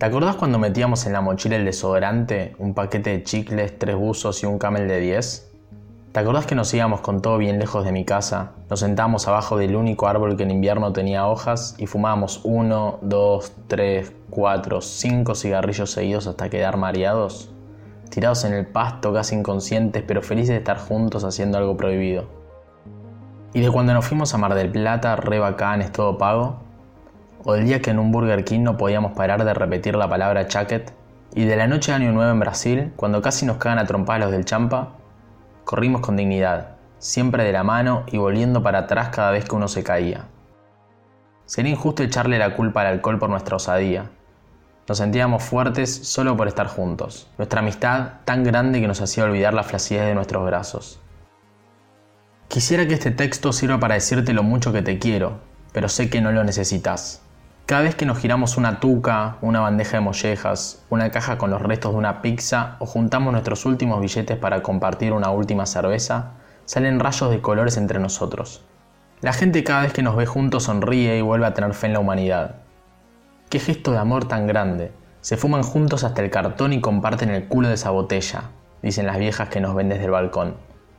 ¿Te acordás cuando metíamos en la mochila el desodorante, un paquete de chicles, tres buzos y un camel de 10? ¿Te acordás que nos íbamos con todo bien lejos de mi casa? Nos sentábamos abajo del único árbol que en invierno tenía hojas y fumábamos uno, dos, tres, cuatro, cinco cigarrillos seguidos hasta quedar mareados? Tirados en el pasto, casi inconscientes, pero felices de estar juntos haciendo algo prohibido. ¿Y de cuando nos fuimos a Mar del Plata, re bacanes, todo pago? O el día que en un Burger King no podíamos parar de repetir la palabra chaquet, y de la noche de Año Nuevo en Brasil, cuando casi nos cagan a trompadas los del Champa, corrimos con dignidad, siempre de la mano y volviendo para atrás cada vez que uno se caía. Sería injusto echarle la culpa al alcohol por nuestra osadía. Nos sentíamos fuertes solo por estar juntos, nuestra amistad tan grande que nos hacía olvidar la flacidez de nuestros brazos. Quisiera que este texto sirva para decirte lo mucho que te quiero, pero sé que no lo necesitas. Cada vez que nos giramos una tuca, una bandeja de mollejas, una caja con los restos de una pizza o juntamos nuestros últimos billetes para compartir una última cerveza, salen rayos de colores entre nosotros. La gente cada vez que nos ve juntos sonríe y vuelve a tener fe en la humanidad. Qué gesto de amor tan grande. Se fuman juntos hasta el cartón y comparten el culo de esa botella, dicen las viejas que nos ven desde el balcón.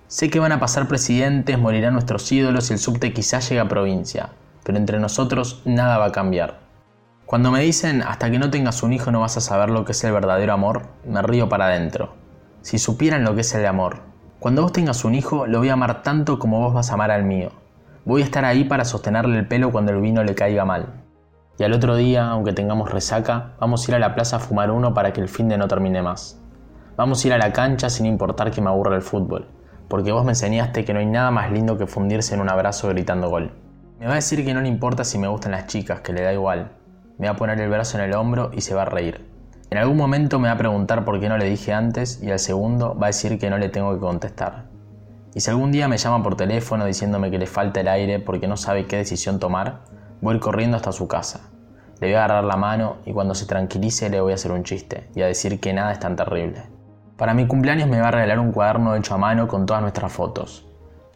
Sé que van a pasar presidentes, morirán nuestros ídolos y el subte quizás llegue a provincia, pero entre nosotros nada va a cambiar. Cuando me dicen hasta que no tengas un hijo no vas a saber lo que es el verdadero amor, me río para adentro. Si supieran lo que es el amor. Cuando vos tengas un hijo, lo voy a amar tanto como vos vas a amar al mío. Voy a estar ahí para sostenerle el pelo cuando el vino le caiga mal. Y al otro día, aunque tengamos resaca, vamos a ir a la plaza a fumar uno para que el fin de no termine más. Vamos a ir a la cancha sin importar que me aburra el fútbol, porque vos me enseñaste que no hay nada más lindo que fundirse en un abrazo gritando gol. Me va a decir que no le importa si me gustan las chicas, que le da igual. Me va a poner el brazo en el hombro y se va a reír. En algún momento me va a preguntar por qué no le dije antes y al segundo va a decir que no le tengo que contestar. Y si algún día me llama por teléfono diciéndome que le falta el aire porque no sabe qué decisión tomar, voy a ir corriendo hasta su casa. Le voy a agarrar la mano y cuando se tranquilice le voy a hacer un chiste y a decir que nada es tan terrible. Para mi cumpleaños me va a regalar un cuaderno hecho a mano con todas nuestras fotos.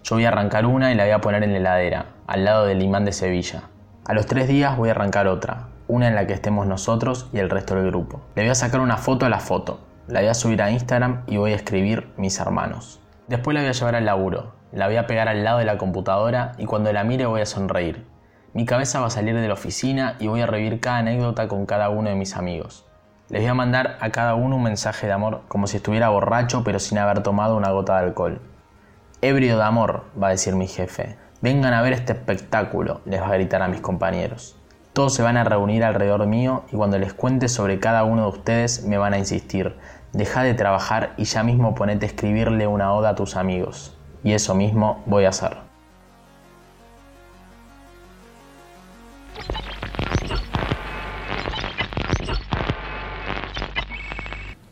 Yo voy a arrancar una y la voy a poner en la heladera, al lado del imán de Sevilla. A los tres días voy a arrancar otra, una en la que estemos nosotros y el resto del grupo. Le voy a sacar una foto a la foto, la voy a subir a Instagram y voy a escribir mis hermanos. Después la voy a llevar al laburo, la voy a pegar al lado de la computadora y cuando la mire voy a sonreír. Mi cabeza va a salir de la oficina y voy a revivir cada anécdota con cada uno de mis amigos. Les voy a mandar a cada uno un mensaje de amor como si estuviera borracho pero sin haber tomado una gota de alcohol. Ebrio de amor, va a decir mi jefe. Vengan a ver este espectáculo, les va a gritar a mis compañeros. Todos se van a reunir alrededor mío y cuando les cuente sobre cada uno de ustedes me van a insistir, deja de trabajar y ya mismo ponete a escribirle una oda a tus amigos. Y eso mismo voy a hacer.